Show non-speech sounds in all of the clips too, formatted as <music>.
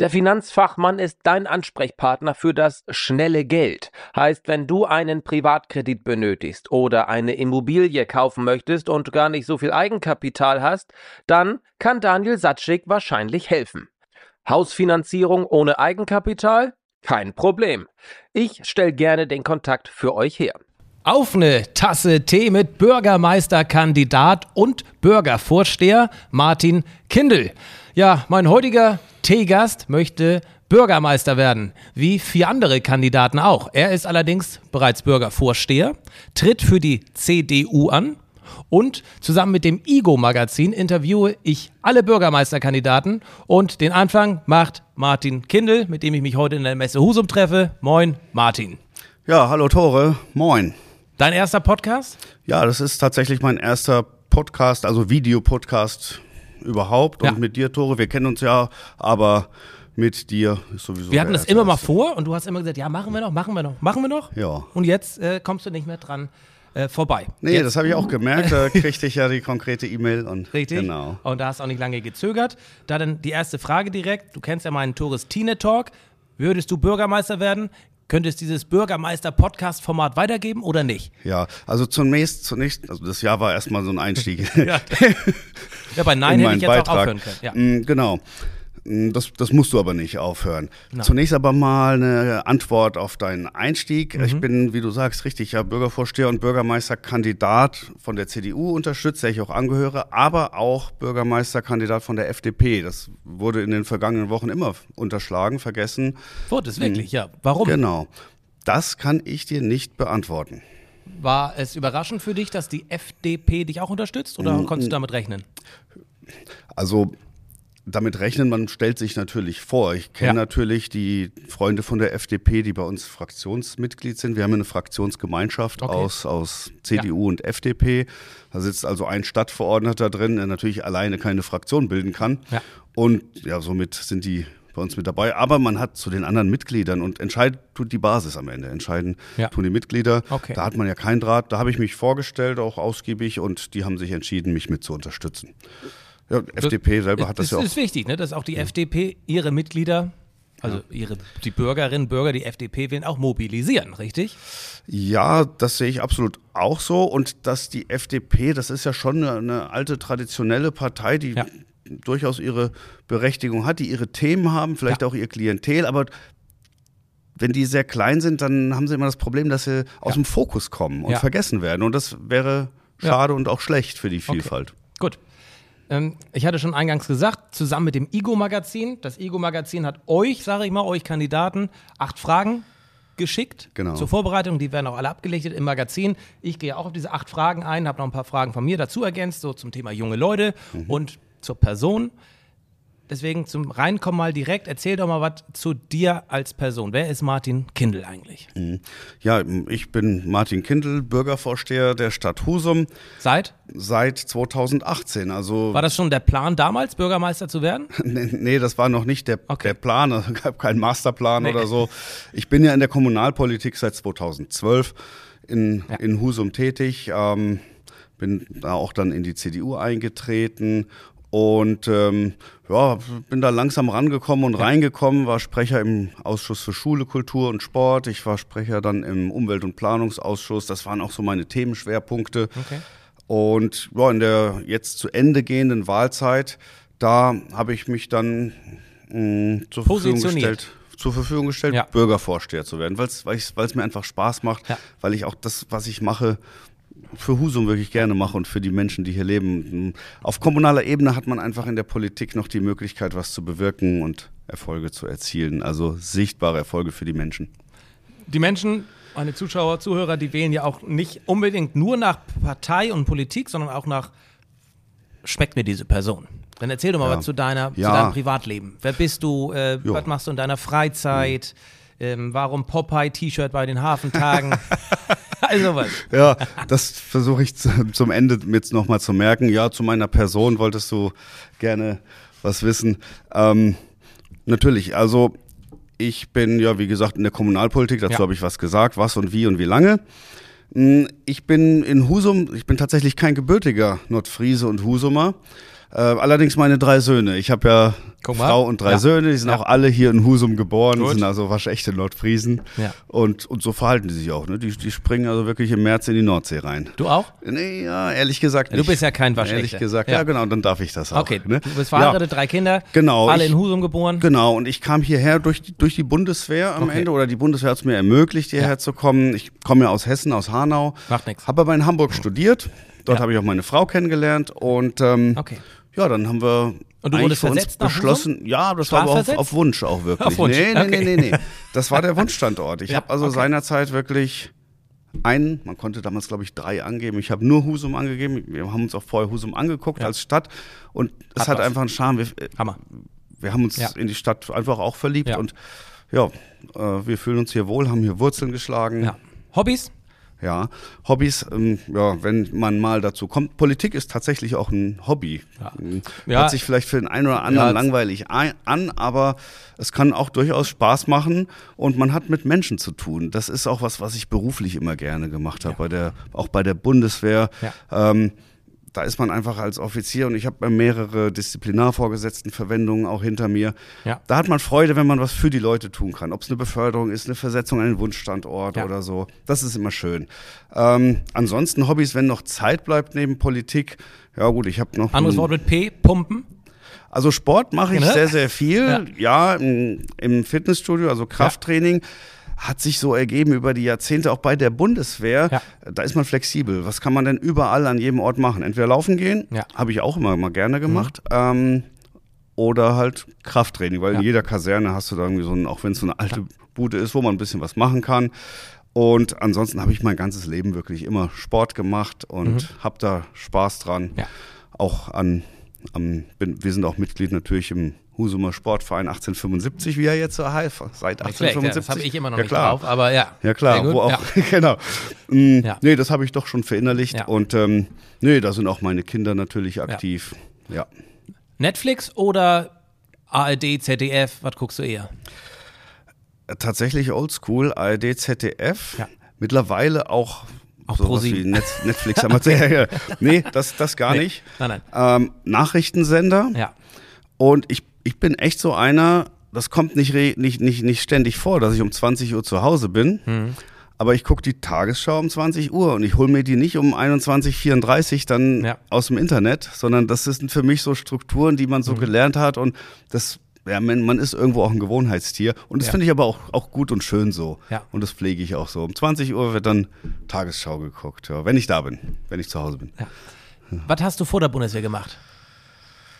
Der Finanzfachmann ist dein Ansprechpartner für das schnelle Geld. Heißt, wenn du einen Privatkredit benötigst oder eine Immobilie kaufen möchtest und gar nicht so viel Eigenkapital hast, dann kann Daniel Satschik wahrscheinlich helfen. Hausfinanzierung ohne Eigenkapital? Kein Problem. Ich stelle gerne den Kontakt für euch her. Auf eine Tasse Tee mit Bürgermeisterkandidat und Bürgervorsteher Martin Kindl. Ja, mein heutiger Teegast möchte Bürgermeister werden, wie vier andere Kandidaten auch. Er ist allerdings bereits Bürgervorsteher, tritt für die CDU an und zusammen mit dem IGO-Magazin interviewe ich alle Bürgermeisterkandidaten und den Anfang macht Martin Kindl, mit dem ich mich heute in der Messe Husum treffe. Moin, Martin. Ja, hallo Tore, moin. Dein erster Podcast? Ja, das ist tatsächlich mein erster Podcast, also Videopodcast überhaupt. Ja. Und mit dir, Tore, wir kennen uns ja, aber mit dir ist sowieso. Wir hatten das immer mal vor und du hast immer gesagt, ja, machen wir noch, machen wir noch, machen wir noch. Ja. Und jetzt äh, kommst du nicht mehr dran äh, vorbei. Nee, jetzt, das habe ich auch gemerkt. Da <laughs> kriegte ich ja die konkrete E-Mail und. Richtig. Genau. Und da hast du auch nicht lange gezögert. Da dann die erste Frage direkt. Du kennst ja meinen Touristine-Talk. Würdest du Bürgermeister werden? Könntest dieses Bürgermeister-Podcast-Format weitergeben oder nicht? Ja, also zunächst, zunächst, also das Jahr war erstmal so ein Einstieg. <laughs> Ja, <laughs> ja bei Nein in hätte ich jetzt auch Beitrag. aufhören können. Ja. Mm, Genau. Mm, Das, das musst du aber nicht aufhören. Nein. Zunächst aber mal eine Antwort auf deinen Einstieg. Mhm. Ich bin, wie du sagst, richtig, ja, Bürgervorsteher und Bürgermeisterkandidat von der CDU unterstützt, der ich auch angehöre, aber auch Bürgermeisterkandidat von der FDP. Das wurde in den vergangenen Wochen immer unterschlagen, vergessen. Wurde es wirklich, ja. Warum? Genau. Das kann ich dir nicht beantworten. War es überraschend für dich, dass die FDP dich auch unterstützt oder konntest du damit rechnen? Also damit rechnen, man stellt sich natürlich vor. Ich kenne Ja. natürlich die Freunde von der FDP, die bei uns Fraktionsmitglied sind. Wir haben eine Fraktionsgemeinschaft Okay. aus, aus CDU und FDP. Da sitzt also ein Stadtverordneter drin, der natürlich alleine keine Fraktion bilden kann. Ja. Und ja, somit sind die bei uns mit dabei. Aber man hat zu den anderen Mitgliedern und entscheidet tut die Basis am Ende. Entscheiden Ja. tun die Mitglieder. Okay. Da hat man ja keinen Draht. Da habe ich mich vorgestellt, auch ausgiebig, und die haben sich entschieden, mich mit zu unterstützen. Ja, FDP selber hat das ist, ja auch. ist wichtig, ne, dass auch die FDP ihre Mitglieder, also ihre, die Bürgerinnen und Bürger, die FDP wählen, auch mobilisieren, richtig? Ja, das sehe ich absolut auch so. Und dass die FDP, das ist ja schon eine, eine alte traditionelle Partei, die Ja. durchaus ihre Berechtigung hat, die ihre Themen haben, vielleicht Ja. auch ihr Klientel, aber wenn die sehr klein sind, dann haben sie immer das Problem, dass sie aus dem Fokus kommen und Ja. vergessen werden. Und das wäre schade und auch schlecht für die Vielfalt. Gut. Ähm, ich hatte schon eingangs gesagt, zusammen mit dem IGO-Magazin, das IGO-Magazin hat euch, sage ich mal, euch Kandidaten, acht Fragen geschickt Genau. zur Vorbereitung. Die werden auch alle abgelichtet im Magazin. Ich gehe auch auf diese acht Fragen ein, habe noch ein paar Fragen von mir dazu ergänzt, so zum Thema junge Leute und zur Person. Deswegen zum Reinkommen mal direkt. Erzähl doch mal was zu dir als Person. Wer ist Martin Kindl eigentlich? Ja, ich bin Martin Kindl, Bürgervorsteher der Stadt Husum Seit? seit 2018. Also War das schon der Plan damals, Bürgermeister zu werden? <laughs> Nee, nee, das war noch nicht der, Okay. der Plan, <laughs> es gab keinen Masterplan Nee. oder so. Ich bin ja in der Kommunalpolitik seit 2012 in, Ja. in Husum tätig, ähm, bin da auch dann in die CDU eingetreten und ähm, ja, bin da langsam rangekommen und reingekommen, war Sprecher im Ausschuss für Schule, Kultur und Sport, ich war Sprecher dann im Umwelt- und Planungsausschuss, das waren auch so meine Themenschwerpunkte. Okay. Und ja, in der jetzt zu Ende gehenden Wahlzeit, da habe ich mich dann mh, zur Verfügung gestellt, zur Verfügung gestellt, Ja. Bürgervorsteher zu werden, weil es mir einfach Spaß macht, Ja. weil ich auch das, was ich mache, für Husum wirklich gerne mache und für die Menschen, die hier leben. Auf kommunaler Ebene hat man einfach in der Politik noch die Möglichkeit, was zu bewirken und Erfolge zu erzielen. Also sichtbare Erfolge für die Menschen. Die Menschen, meine Zuschauer, Zuhörer, die wählen ja auch nicht unbedingt nur nach Partei und Politik, sondern auch nach schmeckt mir diese Person. Dann erzähl doch mal Ja. was zu, deiner, zu Ja. deinem Privatleben. Wer bist du? Äh, was machst du in deiner Freizeit? Ähm, warum Popeye-T-Shirt bei den Hafentagen? <laughs> <laughs> Also was. Ja, das versuche ich zu, zum Ende jetzt nochmal zu merken. Ja, zu meiner Person wolltest du gerne was wissen. Ähm, natürlich, also ich bin ja, wie gesagt, in der Kommunalpolitik, dazu Ja. habe ich was gesagt, was und wie und wie lange. Mm, Ich bin in Husum, ich bin tatsächlich kein gebürtiger Nordfriese und Husumer. Äh, allerdings meine drei Söhne. Ich habe ja. Frau und drei Ja. Söhne, die sind Ja. auch alle hier in Husum geboren, Gut. sind also waschechte Nordfriesen. Ja. Und, und so verhalten die sich auch. Ne? Die, die springen also wirklich im März in die Nordsee rein. Du auch? Nee, ja, ehrlich gesagt Du nicht. bist ja kein Waschechter. Ehrlich gesagt, ja. Genau, dann darf ich das auch. Okay, ne? du bist verheiratet, drei Kinder. Genau, Alle ich- in Husum geboren. Genau, und ich kam hierher durch die, durch die Bundeswehr am Okay. Ende, oder die Bundeswehr hat es mir ermöglicht, hierher zu kommen. Ich komme ja aus Hessen, aus Hanau. Macht nix. Habe aber in Hamburg studiert. Dort habe ich auch meine Frau kennengelernt. Und ähm, Okay. Ja, dann haben wir Und du eigentlich für uns beschlossen. Ja, das war aber auf, auf Wunsch auch wirklich. Auf Wunsch, Nee, nee, okay. nee, nee, nee. Das war der Wunschstandort. Ich Ja, habe also okay. seinerzeit wirklich einen, man konnte damals glaube ich drei angeben. Ich habe nur Husum angegeben. Wir haben uns auch vorher Husum angeguckt Ja. als Stadt und es Hat hat, einfach einen Charme. Wir, Hammer. wir haben uns Ja. in die Stadt einfach auch verliebt und ja, äh, wir fühlen uns hier wohl, haben hier Wurzeln geschlagen. Ja. Hobbys? Ja, Hobbys, ähm, ja, wenn man mal dazu kommt. Politik ist tatsächlich auch ein Hobby. Ja. Ähm, Ja. Hört sich vielleicht für den einen oder anderen Ja, langweilig ein, an, aber es kann auch durchaus Spaß machen und man hat mit Menschen zu tun. Das ist auch was, was ich beruflich immer gerne gemacht habe, bei der, auch bei der Bundeswehr. Ja. Ähm, da ist man einfach als Offizier und ich habe mehrere Disziplinarvorgesetztenverwendungen auch hinter mir. Ja. Da hat man Freude, wenn man was für die Leute tun kann. Ob es eine Beförderung ist, eine Versetzung an den Wunschstandort Ja. oder so. Das ist immer schön. Ähm, ansonsten Hobbys, wenn noch Zeit bleibt neben Politik. Ja gut, ich habe noch. Anderes Wort mit P? Pumpen? Also Sport mache ich Ne? sehr, sehr viel. Ja, im, im Fitnessstudio, also Krafttraining. Hat sich so ergeben über die Jahrzehnte, auch bei der Bundeswehr. Ja. Da ist man flexibel. Was kann man denn überall an jedem Ort machen? Entweder laufen gehen, Ja. Mhm. habe ich auch immer mal gerne gemacht. Ähm, oder halt Krafttraining, weil Ja. in jeder Kaserne hast du da irgendwie so ein, auch wenn es so eine alte Bude ist, wo man ein bisschen was machen kann. Und ansonsten habe ich mein ganzes Leben wirklich immer Sport gemacht und habe da Spaß dran. Mhm. Auch an, am, bin, wir sind auch Mitglied natürlich im Husumer Sportverein 1875, wie er jetzt so heißt, seit Nicht schlecht, ja, 1875. das habe ich immer noch ja, nicht klar. drauf, aber ja. Ja klar, wo auch, Ja. <laughs> genau. Mm, Ja. Nee, das habe ich doch schon verinnerlicht und ähm, nee, da sind auch meine Kinder natürlich aktiv. Ja. Netflix oder ARD, ZDF? Was guckst du eher? Tatsächlich oldschool, ARD, ZDF. Mittlerweile auch, Auch sowas ProSieben. wie Netz, <laughs> Netflix. haben wir- <laughs> nee, das, das gar Nee. nicht. Nein, Ähm, Nachrichtensender. Ja. Und ich, ich bin echt so einer, das kommt nicht, nicht, nicht, nicht ständig vor, dass ich um 20 Uhr zu Hause bin. Mhm. Aber ich gucke die Tagesschau um 20 Uhr und ich hole mir die nicht um 21.34 dann Ja. aus dem Internet, sondern das sind für mich so Strukturen, die man so Mhm. gelernt hat und das, ja, man, man ist irgendwo auch ein Gewohnheitstier und das Ja. finde ich aber auch, auch gut und schön so. Ja. Und das pflege ich auch so. Um 20 Uhr wird dann Tagesschau geguckt, ja, wenn ich da bin, wenn ich zu Hause bin. Was hast du vor der Bundeswehr gemacht?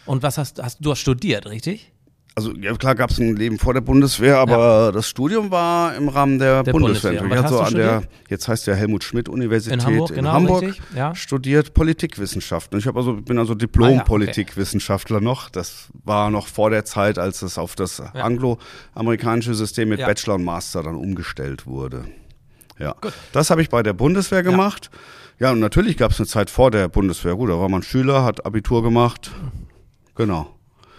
Und was hast, hast du hast studiert, richtig? Also ja, klar gab es ein Leben vor der Bundeswehr, aber das Studium war im Rahmen der, Der Bundeswehr. Bundeswehr. Ich Was hatte so an du der, jetzt heißt ja Helmut Schmidt Universität In Hamburg, genau, richtig, ja. studiert Politikwissenschaften. Ich habe also bin also Ah, Diplom-Politikwissenschaftler noch. Das war noch vor der Zeit, als es auf das angloamerikanische System mit Ja. Bachelor und Master dann umgestellt wurde. Ja, das habe ich bei der Bundeswehr gemacht. Ja, und natürlich gab es eine Zeit vor der Bundeswehr. Gut, da war man Schüler, hat Abitur gemacht. Genau.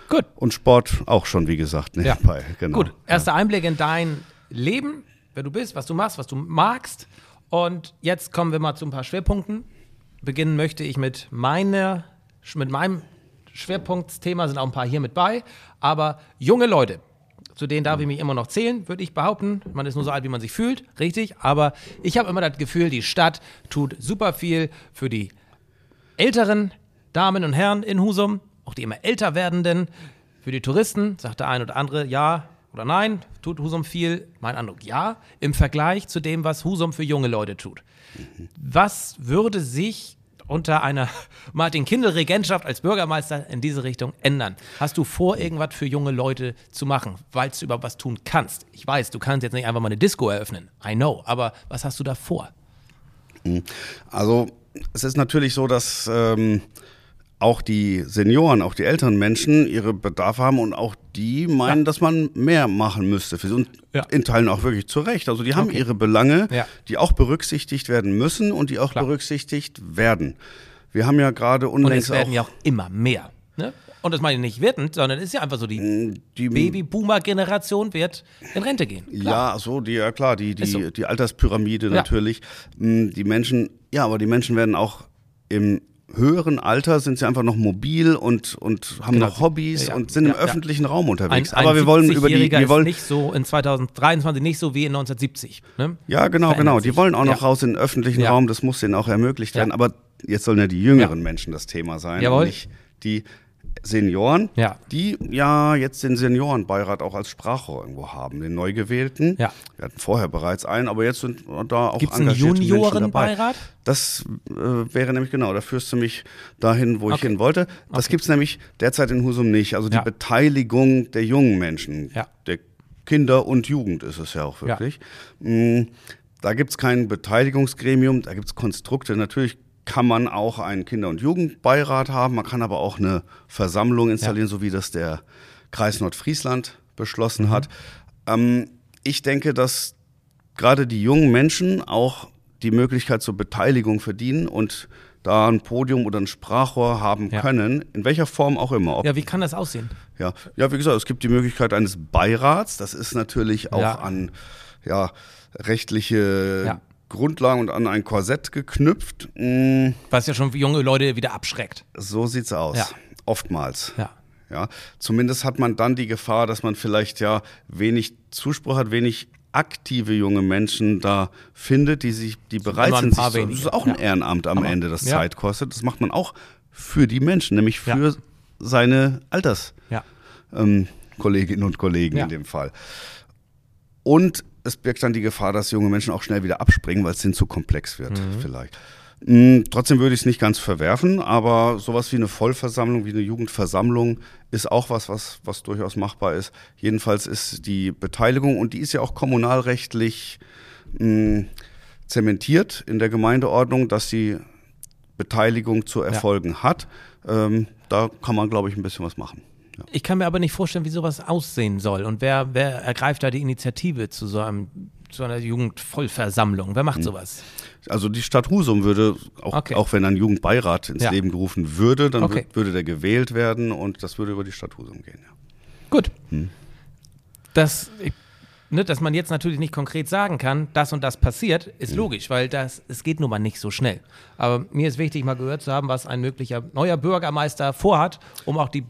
Gut. Und Sport auch schon, wie gesagt, Ja. nebenbei. Genau. Gut, erster Einblick in dein Leben, wer du bist, was du machst, was du magst. Und jetzt kommen wir mal zu ein paar Schwerpunkten. Beginnen möchte ich mit meiner, mit meinem Schwerpunktthema, sind auch ein paar hier mit bei, aber junge Leute. Zu denen darf ich mich immer noch zählen, würde ich behaupten. Man ist nur so alt, wie man sich fühlt, richtig. Aber ich habe immer das Gefühl, die Stadt tut super viel für die älteren Damen und Herren in Husum, auch die immer älter werdenden, für die Touristen, sagt der ein oder andere ja oder nein, tut Husum viel, mein Eindruck ja, im Vergleich zu dem, was Husum für junge Leute tut. Was würde sich unter einer <laughs> Martin Kindl-Regentschaft als Bürgermeister in diese Richtung ändern? Hast du vor, irgendwas für junge Leute zu machen, weil du über was tun kannst? Ich weiß, du kannst jetzt nicht einfach mal eine Disco eröffnen. I know. Aber was hast du da vor? Also es ist natürlich so, dass ähm, auch die Senioren, auch die älteren Menschen ihre Bedarfe haben und auch die meinen, dass man mehr machen müsste für sie. Und Ja. in Teilen auch wirklich zu Recht. Also die haben Okay. ihre Belange, Ja. die auch berücksichtigt werden müssen und die auch Klar. berücksichtigt werden. Wir haben ja gerade Und es unlängst werden auch ja auch immer mehr. Ne? Und das meine ich nicht wertend, sondern es ist ja einfach so, die, die Babyboomer-Generation wird in Rente gehen. Klar. Ja, so, die, ja klar, die, die, so. die Alterspyramide natürlich. Mm, Die Menschen, ja, aber die Menschen werden auch im höheren Alter sind sie einfach noch mobil und, und haben Genau. noch Hobbys Ja, ja. und sind im Ja, öffentlichen Raum Ein, unterwegs. ein aber wir wollen über die, 70-Jähriger wir wollen, nicht so in 2023 nicht so wie in 1970. Ne? ja, genau, genau. Die wollen auch noch raus in den öffentlichen. Raum. Das muss denen auch ermöglicht werden. Aber jetzt sollen ja die jüngeren. Menschen das Thema sein. Jawohl. Und nicht die Senioren, Ja. die ja jetzt den Seniorenbeirat auch als Sprachrohr irgendwo haben, den neu gewählten. Ja. Wir hatten vorher bereits einen, aber jetzt sind da auch Gibt's einen engagierte dabei. Juniorenbeirat? Das äh, wäre nämlich genau, da führst du mich dahin, wo ich Okay. hin wollte. Das Okay. gibt's nämlich derzeit in Husum nicht. Also die Ja. Beteiligung der jungen Menschen, Ja. der Kinder und Jugend ist es ja auch wirklich. Mm, Da gibt's kein Beteiligungsgremium, da gibt's Konstrukte. Natürlich kann man auch einen Kinder- und Jugendbeirat haben, man kann aber auch eine Versammlung installieren, so wie das der Kreis Nordfriesland beschlossen Mhm. hat. Ähm, ich denke, dass gerade die jungen Menschen auch die Möglichkeit zur Beteiligung verdienen und da ein Podium oder ein Sprachrohr haben Ja. können, in welcher Form auch immer. Ob, Ja, wie kann das aussehen? ja. ja, wie gesagt, es gibt die Möglichkeit eines Beirats. Das ist natürlich auch Ja. an ja, rechtliche Ja. Grundlagen und an ein Korsett geknüpft. Mm, Was ja schon junge Leute wieder abschreckt. so sieht's aus. Ja. Oftmals. Ja. Ja, zumindest hat man dann die Gefahr, dass man vielleicht ja wenig Zuspruch hat, wenig aktive junge Menschen da findet, die sich, die bereit sind. Sich, so- wenige, das ist auch ein ja. Ehrenamt am Aber- Ende, das ja. Zeit kostet. Das macht man auch für die Menschen, nämlich für Ja. seine Alters Ja. ähm, und Kollegen in dem Fall. Und es birgt dann die Gefahr, dass junge Menschen auch schnell wieder abspringen, weil es denen zu komplex wird, Mhm. vielleicht. Mm, Trotzdem würde ich es nicht ganz verwerfen, aber sowas wie eine Vollversammlung, wie eine Jugendversammlung ist auch was, was, was durchaus machbar ist. Jedenfalls ist die Beteiligung, und die ist ja auch kommunalrechtlich mh, zementiert in der Gemeindeordnung, dass die Beteiligung zu erfolgen hat. Ähm, da kann man, glaube ich, ein bisschen was machen. Ja. Ich kann mir aber nicht vorstellen, wie sowas aussehen soll. Und wer, wer ergreift da die Initiative zu so, einem, zu einer Jugendvollversammlung? Wer macht sowas? Also die Stadt Husum würde, auch, Okay. auch wenn ein Jugendbeirat ins Ja. Leben gerufen würde, dann Okay. wür- würde der gewählt werden und das würde über die Stadt Husum gehen. Ja. Gut. Hm. Das, ich, ne, dass man jetzt natürlich nicht konkret sagen kann, das und das passiert, Hm. ist logisch, weil das, es geht nun mal nicht so schnell. Aber mir ist wichtig, mal gehört zu haben, was ein möglicher neuer Bürgermeister vorhat, um auch die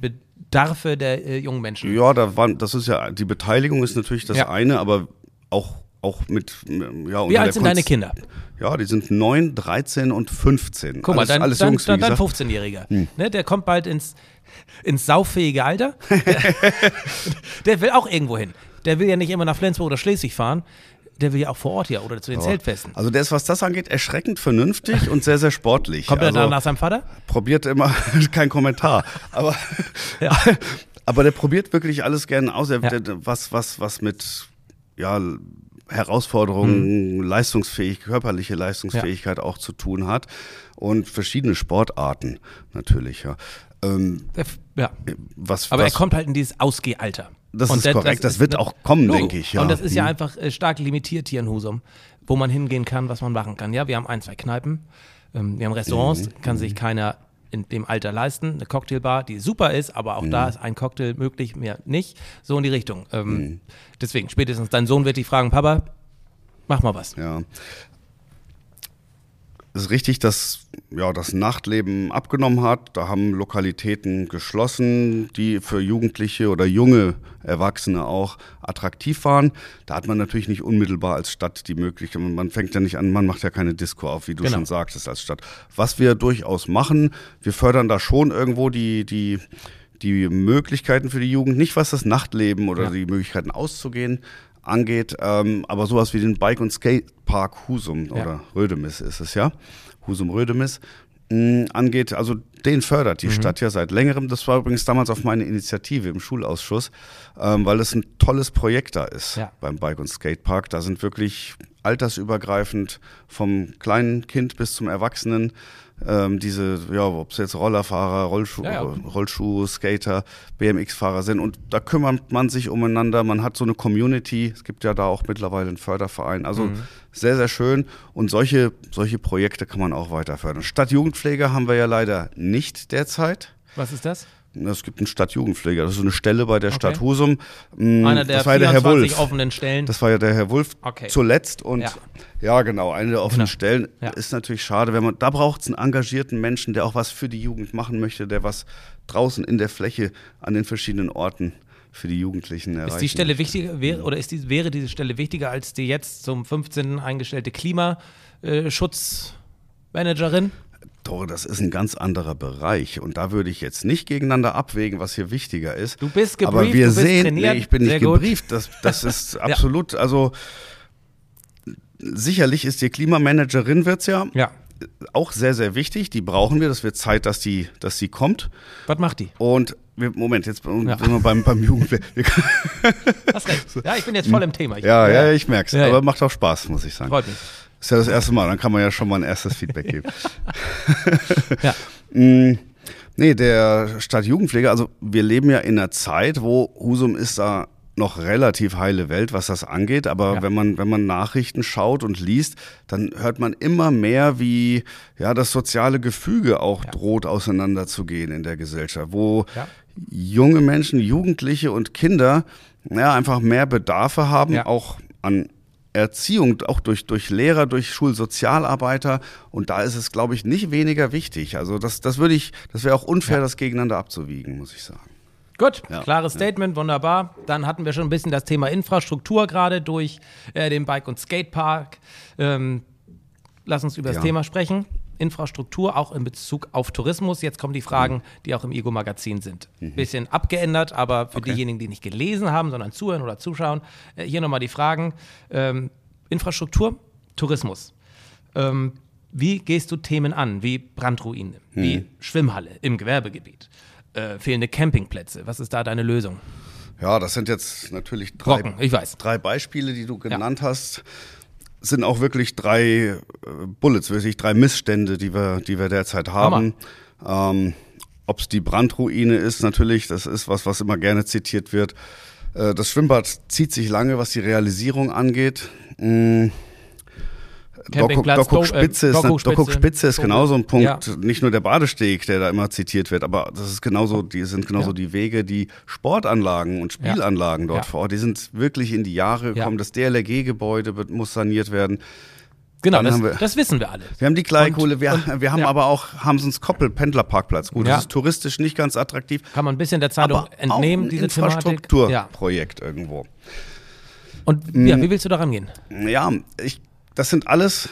Bedarfe der äh, jungen Menschen. Ja, da waren, das ist ja, die Beteiligung ist natürlich das Ja. eine, aber auch, auch mit, ja, Wie alt sind deine Konst- Kinder? Ja, die sind 9, 13 und 15. Guck mal, dein, alles dein, dein, dein gesagt. 15-Jähriger, ne, der kommt bald ins, ins sauffähige Alter. <laughs> der will auch irgendwo hin. Der will ja nicht immer nach Flensburg oder Schleswig fahren. Der will ja auch vor Ort hier oder zu den Zeltfesten. Also der ist, was das angeht, erschreckend vernünftig und sehr, sehr sportlich. Kommt er also, dann nach seinem Vater? probiert immer, <laughs> kein Kommentar, aber, Ja. <laughs> aber der probiert wirklich alles gerne aus, er, Ja. der, was, was, was mit ja, Herausforderungen, Hm. leistungsfähig, körperliche Leistungsfähigkeit auch zu tun hat und verschiedene Sportarten natürlich, ja. Ähm, ja. was, Aber was, er kommt halt in dieses Ausgehalter. Das Und ist korrekt, das wird auch kommen, Logo. denke ich, ja. Und das ist ja Hm. einfach äh, stark limitiert hier in Husum, wo man hingehen kann, was man machen kann. Ja, wir haben ein, zwei Kneipen, ähm, wir haben Restaurants, Mhm. kann sich keiner in dem Alter leisten. Eine Cocktailbar, die super ist, aber auch Mhm. da ist ein Cocktail möglich, mehr nicht. So in die Richtung. Ähm, Mhm. Deswegen, spätestens dein Sohn wird dich fragen, Papa, mach mal was. Ja. Es ist richtig, dass ja, das Nachtleben abgenommen hat. Da haben Lokalitäten geschlossen, die für Jugendliche oder junge Erwachsene auch attraktiv waren. Da hat man natürlich nicht unmittelbar als Stadt die Möglichkeit, man fängt ja nicht an, man macht ja keine Disco auf, wie du Genau. schon sagtest, als Stadt. Was wir durchaus machen, wir fördern da schon irgendwo die, die, die Möglichkeiten für die Jugend, nicht was das Nachtleben oder Ja. die Möglichkeiten auszugehen angeht, ähm, aber sowas wie den Bike- und Skatepark Husum Ja. oder Rödemis ist es ja, Husum Rödemis mh, angeht. Also Den fördert die Mhm. Stadt ja seit längerem. Das war übrigens damals auf meine Initiative im Schulausschuss, ähm, weil es ein tolles Projekt da ist Ja. beim Bike- und Skatepark. Da sind wirklich altersübergreifend vom kleinen Kind bis zum Erwachsenen ähm, diese, ja, ob es jetzt Rollerfahrer, Rollschuh, Ja, ja. Rollschuh, Skater, BMX-Fahrer sind. Und da kümmert man sich umeinander. Man hat so eine Community. Es gibt ja da auch mittlerweile einen Förderverein. Also Mhm. sehr, sehr schön. Und solche, solche Projekte kann man auch weiter fördern. Stadtjugendpfleger haben wir ja leider nicht derzeit. Was ist das? Es gibt einen Stadtjugendpfleger. Das ist so eine Stelle bei der Okay. Stadt Husum. Mm, Einer der das war der Herr 24 Wulff. offenen Stellen. Das war ja der Herr Wulff Okay. zuletzt und Ja. ja. genau, eine der offenen Genau. Stellen Ja. ist natürlich schade, wenn man da braucht es einen engagierten Menschen, der auch was für die Jugend machen möchte, der was draußen in der Fläche an den verschiedenen Orten für die Jugendlichen erreicht. Ist die Stelle wichtiger, wäre, oder ist die, wäre diese Stelle wichtiger als die jetzt zum 15. eingestellte Klimaschutzmanagerin? Tore, das ist ein ganz anderer Bereich und da würde ich jetzt nicht gegeneinander abwägen, was hier wichtiger ist. Du bist gebrieft, Aber wir du bist sehen, trainiert. nee, ich bin Sehr nicht gut. gebrieft, das, das <laughs> ist absolut, also sicherlich ist die Klimamanagerin wird's ja, Ja. auch sehr, sehr wichtig. Die brauchen wir. Das wird Zeit, dass die, dass sie kommt. Was macht die? Und wir, Moment, jetzt sind Ja. wir beim, beim. Wir- Hast recht. Ja, ich bin jetzt voll im Thema. Ich, Ja, ja, ich merk's. Ja, Aber ja. macht auch Spaß, muss ich sagen. Freut mich. Ist ja das erste Mal, dann kann man ja schon mal ein erstes Feedback geben. <laughs> Ja. Mm, Nee, der Stadtjugendpfleger, also wir leben ja in einer Zeit, wo Husum ist da noch relativ heile Welt, was das angeht. Aber Ja. wenn man, wenn man Nachrichten schaut und liest, dann hört man immer mehr, wie ja das soziale Gefüge auch Ja. droht auseinanderzugehen in der Gesellschaft, wo Ja. junge Menschen, Jugendliche und Kinder ja, einfach mehr Bedarfe haben, auch an Erziehung, auch durch, durch Lehrer, durch Schulsozialarbeiter. Und da ist es, glaube ich, nicht weniger wichtig. Also das, das würde ich, das wäre auch unfair, das gegeneinander abzuwiegen, muss ich sagen. Gut, Ja. klares Statement, wunderbar. Dann hatten wir schon ein bisschen das Thema Infrastruktur gerade durch äh, den Bike- und Skatepark. Ähm, lass uns über das Ja. Thema sprechen. Infrastruktur auch in Bezug auf Tourismus. Jetzt kommen die Fragen, die auch im Ego-Magazin sind. Bisschen abgeändert, aber für Mhm. Okay. diejenigen, die nicht gelesen haben, sondern zuhören oder zuschauen, äh, hier nochmal die Fragen. Ähm, Infrastruktur, Tourismus. Ähm, wie gehst du Themen an, wie Brandruine, Mhm. wie Schwimmhalle im Gewerbegebiet, äh, fehlende Campingplätze? Was ist da deine Lösung? Ja, das sind jetzt natürlich drei, Brocken, ich weiß. drei Beispiele, die du genannt hast. Sind auch wirklich drei äh, Bullets, wirklich drei Missstände, die wir, die wir derzeit haben. Ähm, Ob es die Brandruine ist, natürlich, das ist was, was immer gerne zitiert wird. Äh, das Schwimmbad zieht sich lange, was die Realisierung angeht. Mm. Campingplatz, äh, Spitze ist, Dockhook Spitze. Dockhook Spitze ist genauso ein Punkt. Ja. Nicht nur der Badesteg, der da immer zitiert wird, aber das ist genauso, die sind genauso Ja. die Wege, die Sportanlagen und Spielanlagen dort vor Ort, die sind wirklich in die Jahre gekommen. Das DLRG-Gebäude muss saniert werden. Genau, das, wir- das wissen wir alle. Wir haben die Gleikohle, wir, und- wir haben ja. aber auch Hamsens Koppel Pendlerparkplatz. Gut, Ja. das ist touristisch nicht ganz attraktiv, Kann man ein bisschen der Zeitung aber entnehmen, auch ein diese Thematik. Ja. Infrastrukturprojekt irgendwo. Und ja, wie willst du daran gehen? Ja, ich, das sind alles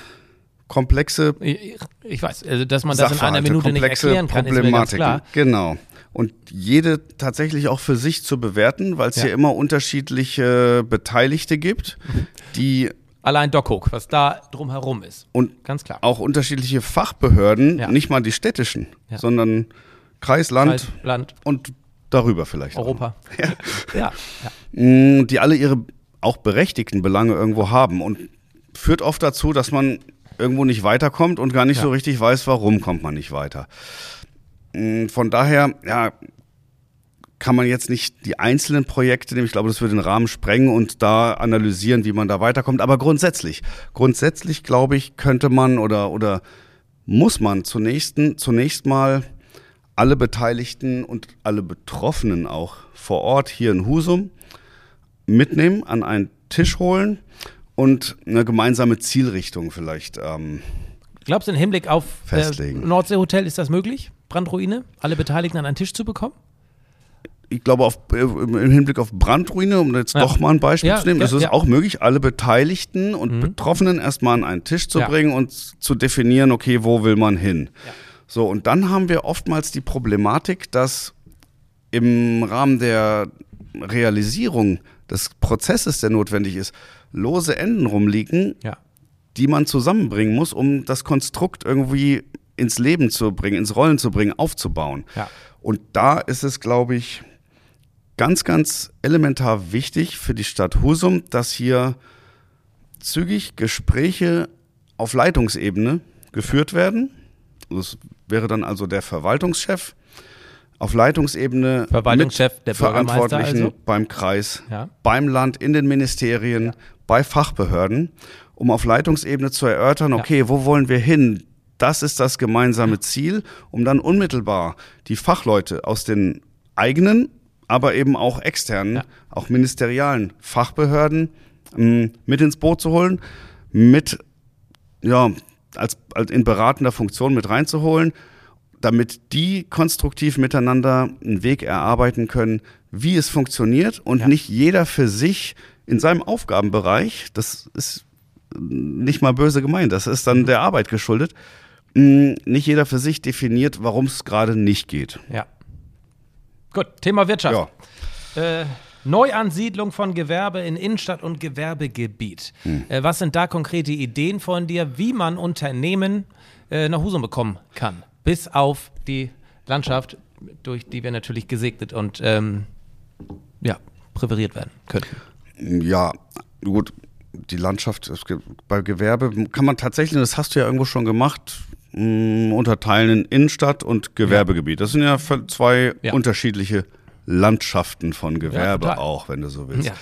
komplexe Ich, ich weiß, also, dass man das in einer Minute nicht erklären kann, ist mir ganz Problematiken. klar. Genau. Und jede tatsächlich auch für sich zu bewerten, weil es Ja. hier immer unterschiedliche Beteiligte gibt, <laughs> die Allein Dockhook, was da drumherum ist. und Ganz klar. auch unterschiedliche Fachbehörden, Ja. nicht mal die städtischen, Ja. sondern Kreis, Land Kreis, Land, und darüber vielleicht. auch. Europa. <laughs> Ja. ja. Mm, die alle ihre auch berechtigten Belange irgendwo haben und führt oft dazu, dass man irgendwo nicht weiterkommt und gar nicht Ja. so richtig weiß, warum kommt man nicht weiter. Mm, Von daher, ja, kann man jetzt nicht die einzelnen Projekte nehmen. Ich glaube, das würde den Rahmen sprengen und da analysieren, wie man da weiterkommt. Aber grundsätzlich, grundsätzlich glaube ich, könnte man oder, oder muss man zunächst, zunächst mal alle Beteiligten und alle Betroffenen auch vor Ort hier in Husum mitnehmen, an einen Tisch holen und eine gemeinsame Zielrichtung vielleicht. Ähm, Glaubst du, im Hinblick auf äh. Nordseehotel ist das möglich? Brandruine? Alle Beteiligten an einen Tisch zu bekommen? ich glaube, auf, äh, im Hinblick auf Brandruine, um jetzt Ja. doch mal ein Beispiel Ja, zu nehmen, ja, ist es auch möglich, alle Beteiligten und Mhm. Betroffenen erstmal an einen Tisch zu bringen und zu definieren, okay, wo will man hin? So, und dann haben wir oftmals die Problematik, dass im Rahmen der Realisierung des Prozesses, der notwendig ist, lose Enden rumliegen, Ja. die man zusammenbringen muss, um das Konstrukt irgendwie ins Leben zu bringen, ins Rollen zu bringen, aufzubauen. Ja. Und da ist es, glaube ich, ganz, ganz elementar wichtig für die Stadt Husum, dass hier zügig Gespräche auf Leitungsebene geführt werden. Das wäre dann also der Verwaltungschef. Auf Leitungsebene Verwaltungschef mit der Verantwortlichen also? beim Kreis, Ja. beim Land, in den Ministerien, bei Fachbehörden, um auf Leitungsebene zu erörtern, okay, wo wollen wir hin? Das ist das gemeinsame Ziel, um dann unmittelbar die Fachleute aus den eigenen, aber eben auch externen, Ja. auch ministerialen Fachbehörden mh, mit ins Boot zu holen, mit ja, als, als in beratender Funktion mit reinzuholen, damit die konstruktiv miteinander einen Weg erarbeiten können, wie es funktioniert und Ja. nicht jeder für sich in seinem Aufgabenbereich, das ist nicht mal böse gemeint, das ist dann der Arbeit geschuldet, mh, nicht jeder für sich definiert, warum es gerade nicht geht. Ja. Gut, Thema Wirtschaft. Ja. Äh, Neuansiedlung von Gewerbe in Innenstadt und Gewerbegebiet. Hm. Äh, was sind da konkrete Ideen von dir, wie man Unternehmen äh, nach Husum bekommen kann? Bis auf die Landschaft, durch die wir natürlich gesegnet und ähm, ja, präferiert werden könnten. Ja, gut, die Landschaft, bei Gewerbe kann man tatsächlich, das hast du ja irgendwo schon gemacht, mh, unterteilen in Innenstadt und Gewerbegebiet. Das sind ja zwei Ja. unterschiedliche Landschaften von Gewerbe total. auch, wenn du so willst. Ja.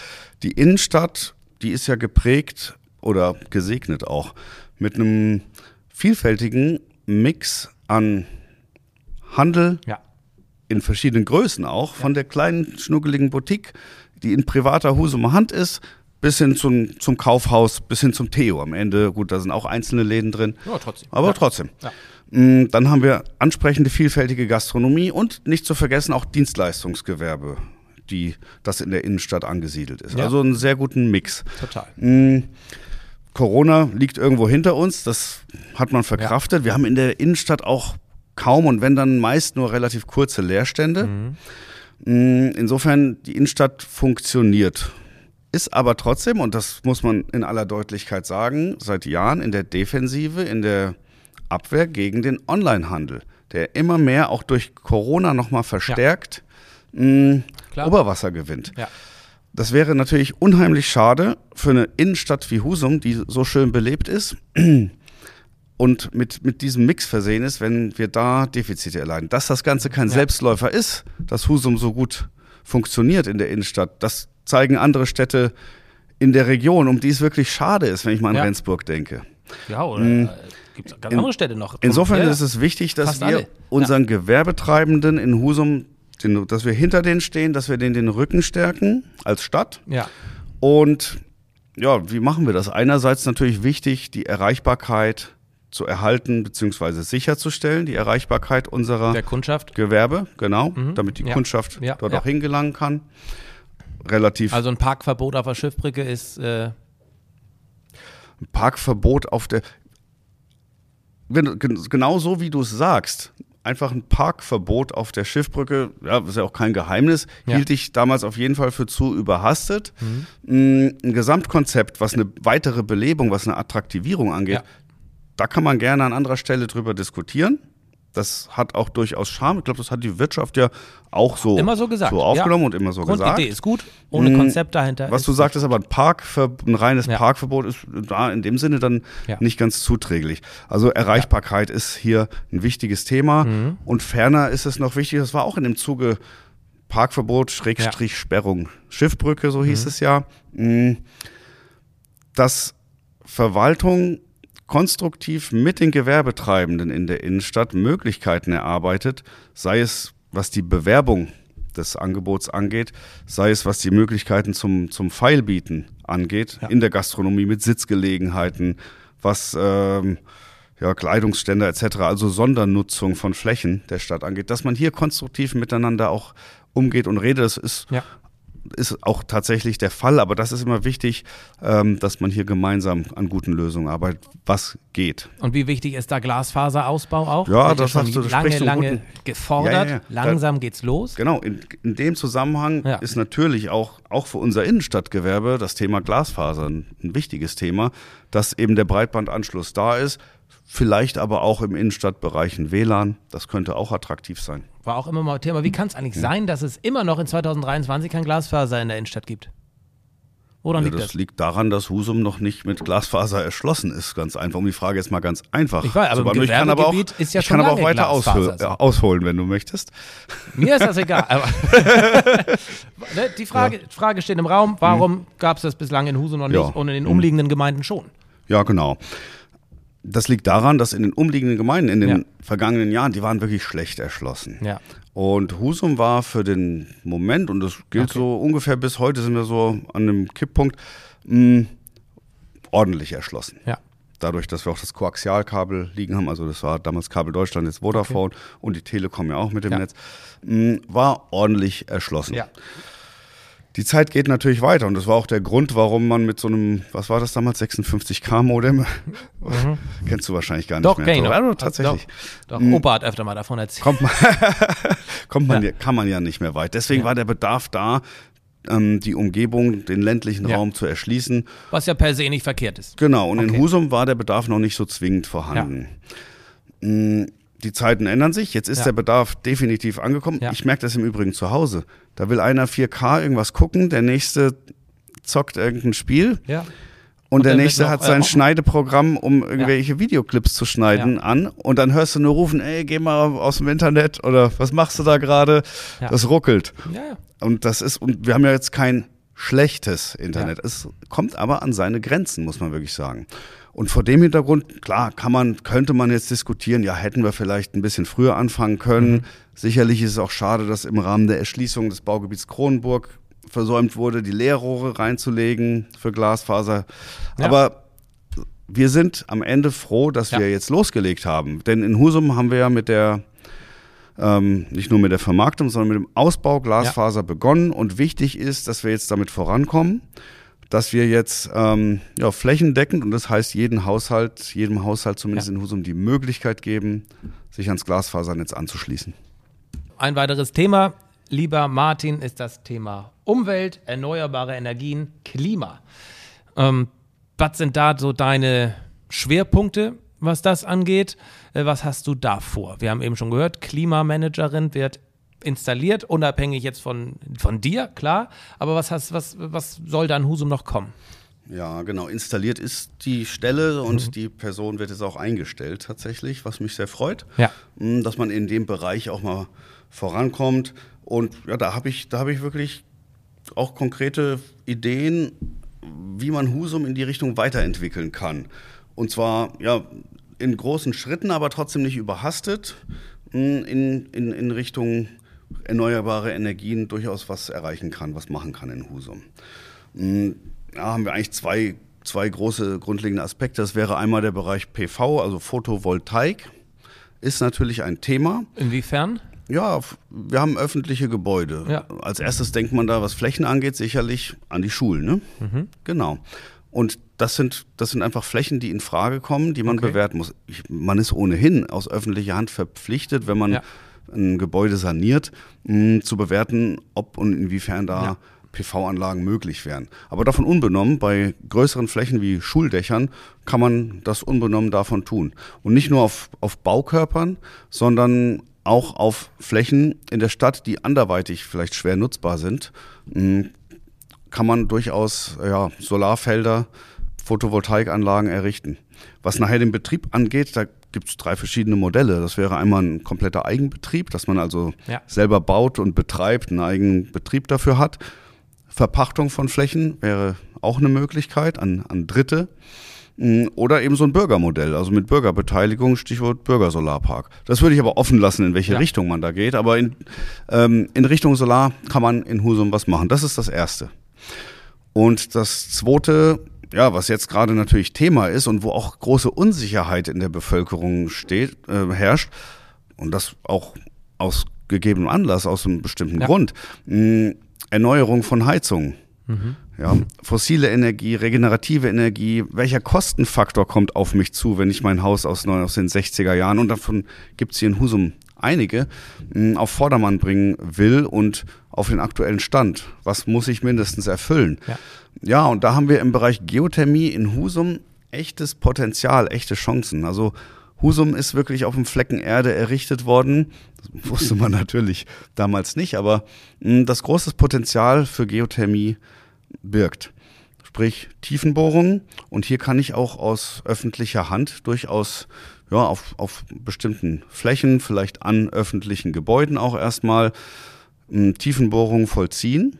Die Innenstadt, die ist ja geprägt oder gesegnet auch mit einem vielfältigen Mix an Handel, Ja. in verschiedenen Größen auch, von der kleinen schnuckeligen Boutique, die in privater Husumer Hand ist, bis hin zum, zum Kaufhaus, bis hin zum Theo am Ende. Gut, da sind auch einzelne Läden drin. Ja, trotzdem. Aber Ja. trotzdem. Ja. Mm, Dann haben wir ansprechende, vielfältige Gastronomie und nicht zu vergessen auch Dienstleistungsgewerbe, die das in der Innenstadt angesiedelt ist. Ja. Also einen sehr guten Mix. Total. Mm, Corona liegt irgendwo hinter uns, das hat man verkraftet. Wir haben in der Innenstadt auch kaum und wenn dann meist nur relativ kurze Leerstände. Mm, Insofern, die Innenstadt funktioniert. Ist aber trotzdem, und das muss man in aller Deutlichkeit sagen, seit Jahren in der Defensive, in der Abwehr gegen den Onlinehandel, der immer mehr auch durch Corona nochmal verstärkt mm, Klar. Oberwasser gewinnt. Ja. Das wäre natürlich unheimlich schade für eine Innenstadt wie Husum, die so schön belebt ist und mit, mit diesem Mix versehen ist, wenn wir da Defizite erleiden. Dass das Ganze kein Ja. Selbstläufer ist, dass Husum so gut funktioniert in der Innenstadt, das zeigen andere Städte in der Region, um die es wirklich schade ist, wenn ich mal an Ja. Rendsburg denke. Ja, oder äh, gibt es ganz andere Städte noch. Insofern Ja, ist es wichtig, dass Fast wir alle. unseren Gewerbetreibenden in Husum, den, dass wir hinter denen stehen, dass wir denen den Rücken stärken als Stadt. Ja. Und ja, wie machen wir das? Einerseits natürlich wichtig, die Erreichbarkeit zu erhalten bzw. sicherzustellen, die Erreichbarkeit unserer Der Kundschaft. Gewerbe, genau, damit die Ja. Kundschaft Ja, dort ja. auch hingelangen kann. Relativ Also ein Parkverbot auf der Schiffbrücke ist äh, Parkverbot auf der. Wenn, genau so wie du es sagst, einfach ein Parkverbot auf der Schiffbrücke, ja, ist ja auch kein Geheimnis, Ja. hielt ich damals auf jeden Fall für zu überhastet. Mm, Ein Gesamtkonzept, was eine weitere Belebung, was eine Attraktivierung angeht, Ja. Da kann man gerne an anderer Stelle drüber diskutieren. Das hat auch durchaus Charme. Ich glaube, das hat die Wirtschaft ja auch so, Immer so gesagt, so aufgenommen ja. und immer so Grundidee gesagt. ist gut, ohne Mm, Konzept dahinter. Was du sagtest, aber ein Parkver ein reines Ja. Parkverbot ist da in dem Sinne dann Ja. nicht ganz zuträglich. Also Erreichbarkeit ist hier ein wichtiges Thema. Mhm. Und ferner ist es noch wichtig, das war auch in dem Zuge Parkverbot, Schrägstrich Sperrung, Schiffbrücke, so Mhm. hieß es ja, mh, dass Verwaltung konstruktiv mit den Gewerbetreibenden in der Innenstadt Möglichkeiten erarbeitet, sei es was die Bewerbung des Angebots angeht, sei es was die Möglichkeiten zum, zum Feilbieten angeht, in der Gastronomie mit Sitzgelegenheiten, was ähm, ja, Kleidungsstände etc., also Sondernutzung von Flächen der Stadt angeht, dass man hier konstruktiv miteinander auch umgeht und redet. Das ist Ja. Ist auch tatsächlich der Fall, aber das ist immer wichtig, ähm, dass man hier gemeinsam an guten Lösungen arbeitet, was geht. Und wie wichtig ist da Glasfaserausbau auch? Ja, das hast du- das lange, lange guten- gefordert. Ja, ja, ja. Langsam geht's los. Genau, in, in dem Zusammenhang ist natürlich auch, auch für unser Innenstadtgewerbe das Thema Glasfaser ein, ein wichtiges Thema, dass eben der Breitbandanschluss da ist, Vielleicht aber auch im Innenstadtbereich ein WLAN. Das könnte auch attraktiv sein. War auch immer mal Thema. Wie kann es eigentlich sein, dass es immer noch in 2023 kein Glasfaser in der Innenstadt gibt? Woran Ja, liegt das das? liegt daran, dass Husum noch nicht mit Glasfaser erschlossen ist. Ganz einfach. Um die Frage jetzt mal ganz einfach. Ich weiß, aber zu im ich kann aber auch, ist ja ich schon kann aber auch weiter aushol so. ja, ausholen, wenn du möchtest. Mir ist das egal. <laughs> Ne, die Frage, Frage steht im Raum, warum gab es das bislang in Husum noch nicht Ja. und in den umliegenden Gemeinden schon? Ja, genau. Das liegt daran, dass in den umliegenden Gemeinden in den Ja. vergangenen Jahren, die waren wirklich schlecht erschlossen. Ja. Und Husum war für den Moment, und das gilt Okay. so ungefähr bis heute, sind wir so an einem Kipppunkt, mh, ordentlich erschlossen. Ja. Dadurch, dass wir auch das Koaxialkabel liegen haben, also das war damals Kabel Deutschland, jetzt Vodafone und die Telekom ja auch mit dem. Netz, mh, war ordentlich erschlossen. Ja. Die Zeit geht natürlich weiter und das war auch der Grund, warum man mit so einem, was war das damals, 56K-Modem, <laughs> kennst du wahrscheinlich gar nicht Mhm. Doch, mehr. kenn ich noch. Also, tatsächlich. Doch, Opa hat öfter mal davon erzählt. Kommt man, <laughs> kommt man Ja. ja. kann man ja nicht mehr weit. Deswegen Ja. war der Bedarf da, ähm, die Umgebung, den ländlichen Ja. Raum zu erschließen. Was ja per se nicht verkehrt ist. Genau, und Okay. in Husum war der Bedarf noch nicht so zwingend vorhanden. Mm, Die Zeiten ändern sich, jetzt ist Ja. der Bedarf definitiv angekommen. Ja. Ich merke das im Übrigen zu Hause. Da will einer 4K irgendwas gucken, der nächste zockt irgendein Spiel Ja. und, Und der nächste noch, hat äh, sein auch- Schneideprogramm, um irgendwelche Videoclips zu schneiden, Ja. an. Und dann hörst du nur rufen, ey, geh mal aus dem Internet oder was machst du da gerade? Ja. Das ruckelt. Ja, ja. Und das ist, und wir haben ja jetzt kein schlechtes Internet. Es kommt aber an seine Grenzen, muss man wirklich sagen. Und vor dem Hintergrund, klar, kann man, könnte man jetzt diskutieren, ja, hätten wir vielleicht ein bisschen früher anfangen können. Mhm. Sicherlich ist es auch schade, dass im Rahmen der Erschließung des Baugebiets Kronenburg versäumt wurde, die Leerrohre reinzulegen für Glasfaser. Ja. Aber wir sind am Ende froh, dass Ja. wir jetzt losgelegt haben. Denn in Husum haben wir ja mit der ähm, nicht nur mit der Vermarktung, sondern mit dem Ausbau Glasfaser begonnen. Und wichtig ist, dass wir jetzt damit vorankommen, dass wir jetzt ähm, ja, flächendeckend, und das heißt jeden Haushalt, jedem Haushalt zumindest Ja. in Husum die Möglichkeit geben, sich ans Glasfasernetz anzuschließen. Ein weiteres Thema, lieber Martin, ist das Thema Umwelt, erneuerbare Energien, Klima. Ähm, was sind da so deine Schwerpunkte, was das angeht? Äh, was hast du da vor? Wir haben eben schon gehört, Klimamanagerin wird installiert, unabhängig jetzt von, von dir, klar. Aber was, hast, was, was soll da in Husum noch kommen? Ja, genau. Installiert ist die Stelle und Mhm. die Person wird jetzt auch eingestellt tatsächlich, was mich sehr freut. Ja. Mm, Dass man in dem Bereich auch mal vorankommt. Und ja, da habe ich, da habe ich wirklich auch konkrete Ideen, wie man Husum in die Richtung weiterentwickeln kann. Und zwar ja in großen Schritten, aber trotzdem nicht überhastet, mm, in, in, in Richtung erneuerbare Energien durchaus was erreichen kann, was machen kann in Husum. Mm, Ja, haben wir eigentlich zwei, zwei große grundlegende Aspekte. Das wäre einmal der Bereich PV, also Photovoltaik, ist natürlich ein Thema. Inwiefern? Ja, wir haben öffentliche Gebäude. Ja. Als erstes denkt man da, was Flächen angeht, sicherlich an die Schulen. Ne? Mhm. Genau. Und das sind, das sind einfach Flächen, die in Frage kommen, die man Okay. bewerten muss. Ich, man ist ohnehin aus öffentlicher Hand verpflichtet, wenn man Ja. Ein Gebäude saniert, mh, zu bewerten, ob und inwiefern da Ja. PV-Anlagen möglich wären. Aber davon unbenommen, bei größeren Flächen wie Schuldächern kann man das unbenommen davon tun. Und nicht nur auf, auf Baukörpern, sondern auch auf Flächen in der Stadt, die anderweitig vielleicht schwer nutzbar sind, mh, kann man durchaus ja, Solarfelder, Photovoltaikanlagen errichten. Was nachher den Betrieb angeht, da gibt es drei verschiedene Modelle. Das wäre einmal ein kompletter Eigenbetrieb, dass man also Ja. selber baut und betreibt, einen eigenen Betrieb dafür hat. Verpachtung von Flächen wäre auch eine Möglichkeit an, an Dritte. Mm, Oder eben so ein Bürgermodell, also mit Bürgerbeteiligung, Stichwort Bürgersolarpark. Das würde ich aber offen lassen, in welche Ja. Richtung man da geht. Aber in, ähm, in Richtung Solar kann man in Husum was machen. Das ist das Erste. Und das Zweite, ja, was jetzt gerade natürlich Thema ist und wo auch große Unsicherheit in der Bevölkerung steht, äh, herrscht, und das auch aus gegebenem Anlass, aus einem bestimmten Ja. Grund, mh, Erneuerung von Heizungen. Ja, fossile Energie, regenerative Energie, welcher Kostenfaktor kommt auf mich zu, wenn ich mein Haus aus, neu- aus den 60er Jahren, und davon gibt es hier in Husum einige, mh, auf Vordermann bringen will und auf den aktuellen Stand. Was muss ich mindestens erfüllen? Ja. Ja, und da haben wir im Bereich Geothermie in Husum echtes Potenzial, echte Chancen. Also Husum ist wirklich auf dem Flecken Erde errichtet worden. Das <laughs> wusste man natürlich damals nicht, aber mh, das große Potenzial für Geothermie birgt. Sprich Tiefenbohrungen. Und hier kann ich auch aus öffentlicher Hand durchaus ja, auf, auf bestimmten Flächen, vielleicht an öffentlichen Gebäuden auch erstmal Tiefenbohrungen vollziehen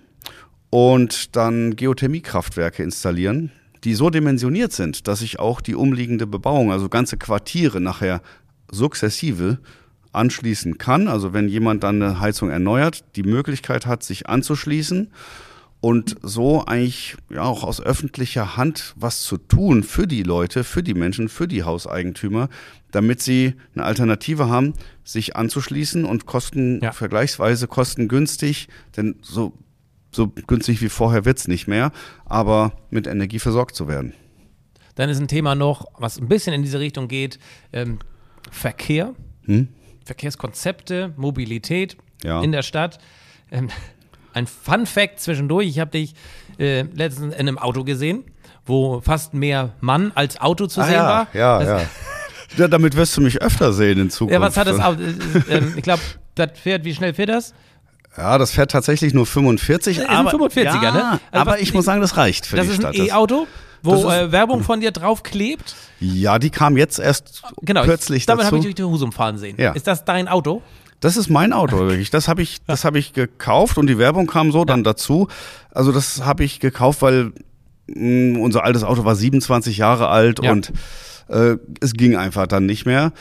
und dann Geothermiekraftwerke installieren, die so dimensioniert sind, dass ich auch die umliegende Bebauung, also ganze Quartiere nachher sukzessive anschließen kann. Also wenn jemand dann eine Heizung erneuert, die Möglichkeit hat, sich anzuschließen und so eigentlich ja auch aus öffentlicher Hand was zu tun für die Leute, für die Menschen, für die Hauseigentümer, damit sie eine Alternative haben, sich anzuschließen und kosten Ja. vergleichsweise kostengünstig, denn so so günstig wie vorher wird's nicht mehr, aber mit Energie versorgt zu werden. Dann ist ein Thema noch, was ein bisschen in diese Richtung geht, ähm, Verkehr, Hm? Verkehrskonzepte, Mobilität Ja. in der Stadt. Ähm, ein Fun Fact zwischendurch, ich habe dich äh, letztens in einem Auto gesehen, wo fast mehr Mann als Auto zu sehen war. Ah, ja, das, ja. ja. Damit wirst du mich öfter sehen in Zukunft. Ja, was hat das Auto? Äh, ähm, ich glaube, das fährt, wie schnell fährt das? Ja, das fährt tatsächlich nur 45, Ist ein aber 45er, ja, ne? Also aber ich muss sagen, das reicht für das die ist ein Stadt. Das- E-Auto, wo ist- äh, Werbung von dir drauf klebt. Ja, die kam jetzt erst Genau, kürzlich ich, damit habe dazu. ich durch die Husum fahren sehen. Ja. Ist das dein Auto? Das ist mein Auto, wirklich. Das habe ich, das habe ich gekauft und die Werbung kam so dann dazu. Also das habe ich gekauft, weil mh, unser altes Auto war 27 Jahre alt Ja. und äh, es ging einfach dann nicht mehr.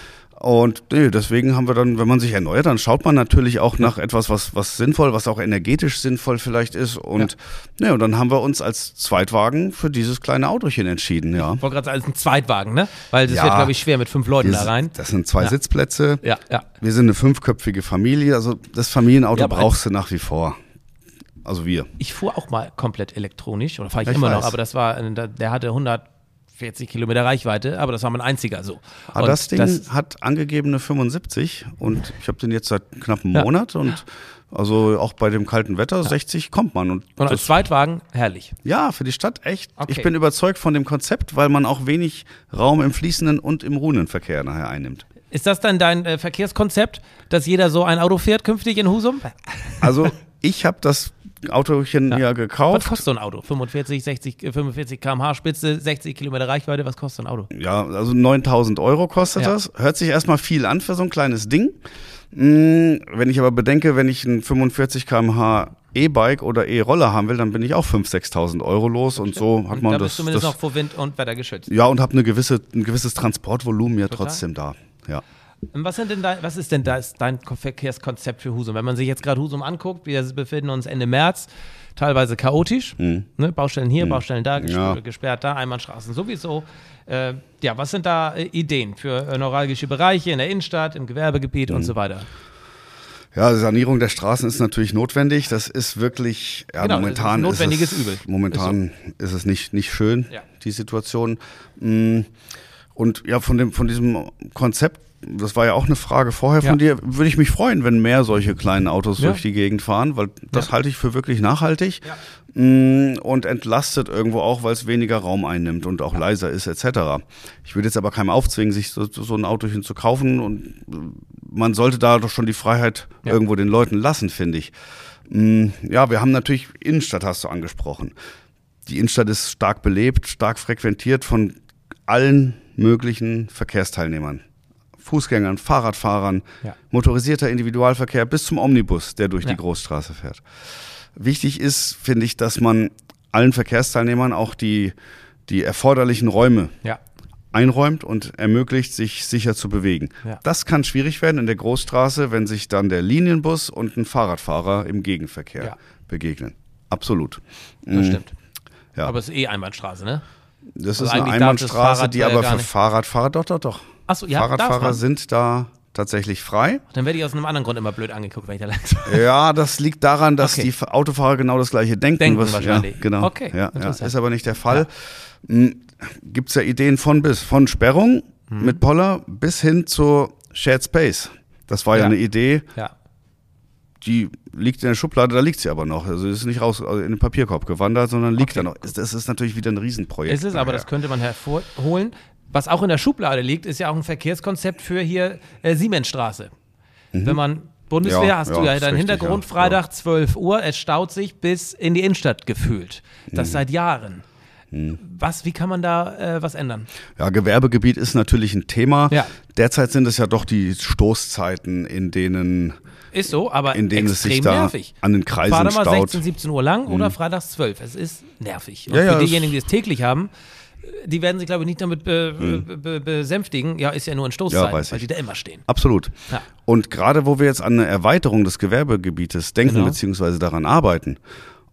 Und nee, deswegen haben wir dann, wenn man sich erneuert, dann schaut man natürlich auch nach etwas, was, was sinnvoll, was auch energetisch sinnvoll vielleicht ist. Und ja. und dann haben wir uns als Zweitwagen für dieses kleine Autochen entschieden, ja. Ich wollte gerade sagen, es ist ein Zweitwagen, ne? Weil das Ja. wird, glaube ich, schwer mit fünf Leuten da rein. Das sind zwei Ja. Sitzplätze. Ja, ja. Wir sind eine fünfköpfige Familie, also das Familienauto Ja, brauchst du nach wie vor. Also wir. Ich fuhr auch mal komplett elektronisch, oder fahre ich ich immer noch, weiß. aber das war, äh, der hatte 140 Kilometer Reichweite, aber das war mein einziger so. Aber Ah, das Ding hat angegebene 75 und ich habe den jetzt seit knapp einem Ja. Monat und also auch bei dem kalten Wetter 60 kommt man und, und als das, Zweitwagen, herrlich. ja für die Stadt echt. Okay. Ich bin überzeugt von dem Konzept, weil man auch wenig Raum im fließenden und im ruhenden Verkehr nachher einnimmt. Ist das dann dein äh, Verkehrskonzept, dass jeder so ein Auto fährt künftig in Husum? Also ich habe das Autochen ja, Was gekauft. kostet so ein Auto? 45, 60, äh, 45 km/h Spitze, 60 Kilometer Reichweite, was kostet so ein Auto? Ja, also 9000 Euro kostet Ja. das. Hört sich erstmal viel an für so ein kleines Ding. Mm, Wenn ich aber bedenke, wenn ich ein 45 km/h E-Bike oder E-Roller haben will, dann bin ich auch 5.000, 6.000 Euro los und so hat Und man da das. bist du zumindest das noch vor Wind und Wetter geschützt. ja, und habe eine gewisse, ein gewisses Transportvolumen ja Total. trotzdem da. Ja. Was, sind denn da, was ist denn das, dein Ko- Verkehrskonzept für Husum? Wenn man sich jetzt gerade Husum anguckt, wir befinden uns Ende März, teilweise chaotisch. Ne? Baustellen hier, Baustellen da, gesperrt, Mhm. Ja. gesperrt da, Einbahnstraßen sowieso. Äh, ja, was sind da äh, Ideen für äh, neuralgische Bereiche in der Innenstadt, im Gewerbegebiet Mhm. und so weiter? Ja, Sanierung der Straßen ist natürlich notwendig. Das ist wirklich, ja, Genau, momentan ist ein notwendiges ist es, Übel. Momentan ist, es nicht, nicht schön, Ja. die Situation. Mm, Und ja, von dem, von diesem Konzept, das war ja auch eine Frage vorher von Ja. dir, würde ich mich freuen, wenn mehr solche kleinen Autos Ja. durch die Gegend fahren, weil das Ja. halte ich für wirklich nachhaltig Mm, und entlastet irgendwo auch, weil es weniger Raum einnimmt und auch leiser ist etc. Ich würde jetzt aber keinem aufzwingen, sich so, so ein Autochen zu kaufen und äh, man sollte da doch schon die Freiheit Ja. irgendwo den Leuten lassen, finde ich. Mm, Ja, wir haben natürlich Innenstadt, hast du angesprochen. Die Innenstadt ist stark belebt, stark frequentiert von allen möglichen Verkehrsteilnehmern. Fußgängern, Fahrradfahrern, Ja. motorisierter Individualverkehr bis zum Omnibus, der durch Ja. die Großstraße fährt. Wichtig ist, finde ich, dass man allen Verkehrsteilnehmern auch die, die erforderlichen Räume Ja. einräumt und ermöglicht, sich sicher zu bewegen. Das kann schwierig werden in der Großstraße, wenn sich dann der Linienbus und ein Fahrradfahrer im Gegenverkehr begegnen. Absolut. Das Mm, stimmt. Aber es ist eh Einbahnstraße, ne? Das Also ist eine Einbahnstraße, die aber für. Fahrradfahrer, doch, doch, doch. Achso, ja, Fahrradfahrer sind da tatsächlich frei. Dann werde ich aus einem anderen Grund immer blöd angeguckt, wenn ich da lang. <laughs> Ja, das liegt daran, dass Okay. die Autofahrer genau das gleiche denken. Denken was, wahrscheinlich. Ja, genau. Okay, ja, ja, ist aber nicht der Fall. Gibt es ja Ideen von bis, von Sperrung Mhm. mit Poller bis hin zur Shared Space. Das war ja, Ja. eine Idee, Ja. die liegt in der Schublade, da liegt sie aber noch. Also ist nicht raus also in den Papierkorb gewandert, sondern liegt Okay. da noch. Das ist natürlich wieder ein Riesenprojekt. Es ist aber, das könnte man hervorholen. Was auch in der Schublade liegt, ist ja auch ein Verkehrskonzept für hier äh, Siemensstraße. Wenn man Bundeswehr, Mhm. Ja, hast ja, du ja deinen Hintergrund, ja, Freitag 12 Uhr, es staut sich bis in die Innenstadt gefühlt. Mhm. Das seit Jahren. Was, wie kann man da äh, was ändern? Ja, Gewerbegebiet ist natürlich ein Thema. Ja. Derzeit sind es ja doch die Stoßzeiten, in denen, Ist so, aber in denen es extrem sich da nervig. an den Kreisen Fahr mal staut. Mhm. 16, 17 Uhr lang oder freitags 12. Es ist nervig. Und Ja, ja, für diejenigen, die es täglich haben, die werden sich, glaube ich, nicht damit be be be besänftigen. Ja, ist ja nur ein Stoßzeiten, Mhm. Ja, weil ich. die da immer stehen. Absolut. Ja. Und gerade wo wir jetzt an eine Erweiterung des Gewerbegebietes denken, Genau. beziehungsweise daran arbeiten.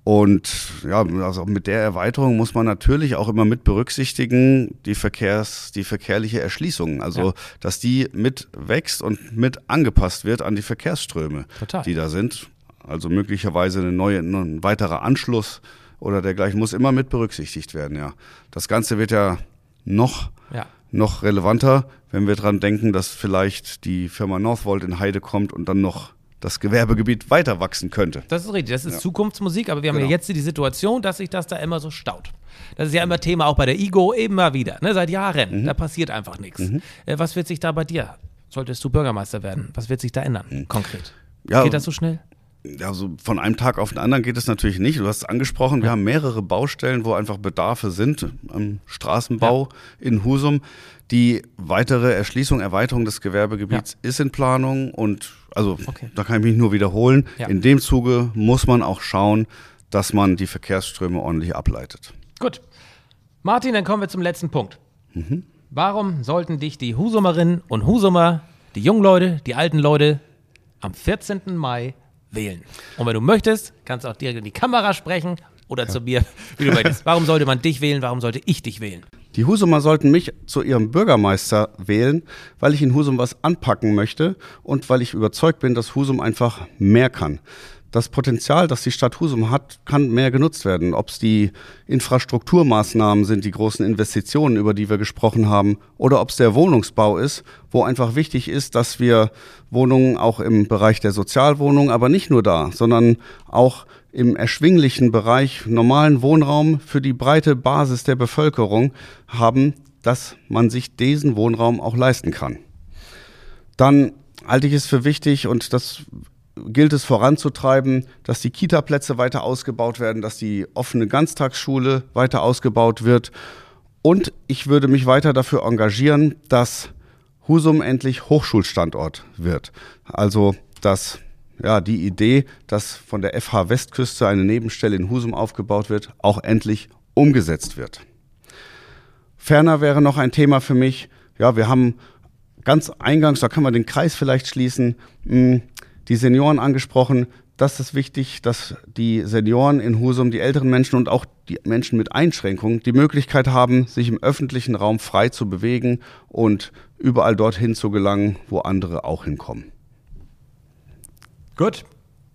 Und ja, also mit der Erweiterung muss man natürlich auch immer mit berücksichtigen, die Verkehrs, die verkehrliche Erschließung. Also, Ja. dass die mit wächst und mit angepasst wird an die Verkehrsströme, Total. die da sind. Also möglicherweise eine neue, ein weiterer Anschluss oder dergleichen muss immer mit berücksichtigt werden, ja. Das Ganze wird ja noch Ja. noch relevanter, wenn wir dran denken, dass vielleicht die Firma Northvolt in Heide kommt und dann noch das Gewerbegebiet weiter wachsen könnte. Das ist richtig, das ist Zukunftsmusik, aber wir haben Genau. ja jetzt die Situation, dass sich das da immer so staut. Das ist ja immer Thema auch bei der IGO, immer wieder, ne, seit Jahren. Mhm. Da passiert einfach nichts. Äh, was wird sich da bei dir, solltest du Bürgermeister werden, was wird sich da ändern, konkret? Mhm. Ja, Geht das so schnell? Ja, so von einem Tag auf den anderen geht es natürlich nicht. Du hast es angesprochen, wir haben mehrere Baustellen, wo einfach Bedarfe sind am Straßenbau in Husum. Die weitere Erschließung, Erweiterung des Gewerbegebiets ist in Planung und also Okay. da kann ich mich nur wiederholen. Ja. In dem Zuge muss man auch schauen, dass man die Verkehrsströme ordentlich ableitet. Gut. Martin, dann kommen wir zum letzten Punkt. Mhm. Warum sollten dich die Husumerinnen und Husumer, die jungen Leute, die alten Leute, am 14. Mai wählen? Und wenn du möchtest, kannst du auch direkt in die Kamera sprechen oder zu mir, wie du möchtest. Warum sollte man dich wählen? Warum sollte ich dich wählen? Die Husumer sollten mich zu ihrem Bürgermeister wählen, weil ich in Husum was anpacken möchte und weil ich überzeugt bin, dass Husum einfach mehr kann. Das Potenzial, das die Stadt Husum hat, kann mehr genutzt werden. Ob es die Infrastrukturmaßnahmen sind, die großen Investitionen, über die wir gesprochen haben, oder ob es der Wohnungsbau ist, wo einfach wichtig ist, dass wir Wohnungen auch im Bereich der Sozialwohnung, aber nicht nur da, sondern auch im erschwinglichen Bereich normalen Wohnraum für die breite Basis der Bevölkerung haben, dass man sich diesen Wohnraum auch leisten kann. Dann halte ich es für wichtig und das gilt es voranzutreiben, dass die Kita-Plätze weiter ausgebaut werden, dass die offene Ganztagsschule weiter ausgebaut wird. Und ich würde mich weiter dafür engagieren, dass Husum endlich Hochschulstandort wird. Also, dass ja, die Idee, dass von der FH Westküste eine Nebenstelle in Husum aufgebaut wird, auch endlich umgesetzt wird. Ferner wäre noch ein Thema für mich, ja, wir haben ganz eingangs, da kann man den Kreis vielleicht schließen, mh, die Senioren angesprochen. Das ist wichtig, dass die Senioren in Husum, die älteren Menschen und auch die Menschen mit Einschränkungen die Möglichkeit haben, sich im öffentlichen Raum frei zu bewegen und überall dorthin zu gelangen, wo andere auch hinkommen. Gut.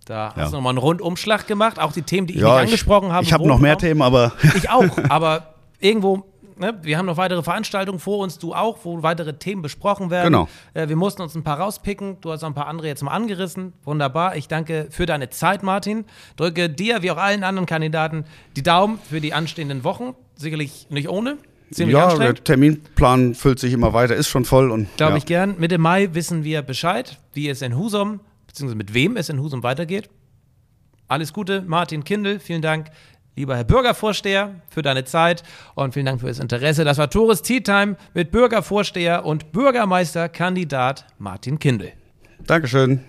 Da Ja. hast du nochmal einen Rundumschlag gemacht. Auch die Themen, die ich Ja, nicht ich- angesprochen habe. Ich habe noch mehr. Themen, aber Ich auch, <laughs> aber irgendwo, ne, wir haben noch weitere Veranstaltungen vor uns, du auch, wo weitere Themen besprochen werden. Genau. Äh, wir mussten uns ein paar rauspicken. Du hast auch ein paar andere jetzt mal angerissen. Wunderbar. Ich danke für deine Zeit, Martin. Drücke dir, wie auch allen anderen Kandidaten, die Daumen für die anstehenden Wochen. Sicherlich nicht ohne. Ziemlich ja, der. Terminplan füllt sich immer weiter, ist schon voll und Glaube ja. ich gern. Mitte Mai wissen wir Bescheid, wie es in Husum, beziehungsweise mit wem es in Husum weitergeht. Alles Gute, Martin Kindl. Vielen Dank, lieber Herr Bürgervorsteher, für deine Zeit und vielen Dank für das Interesse. Das war Tores Tea Time mit Bürgervorsteher und Bürgermeisterkandidat Martin Kindl. Dankeschön.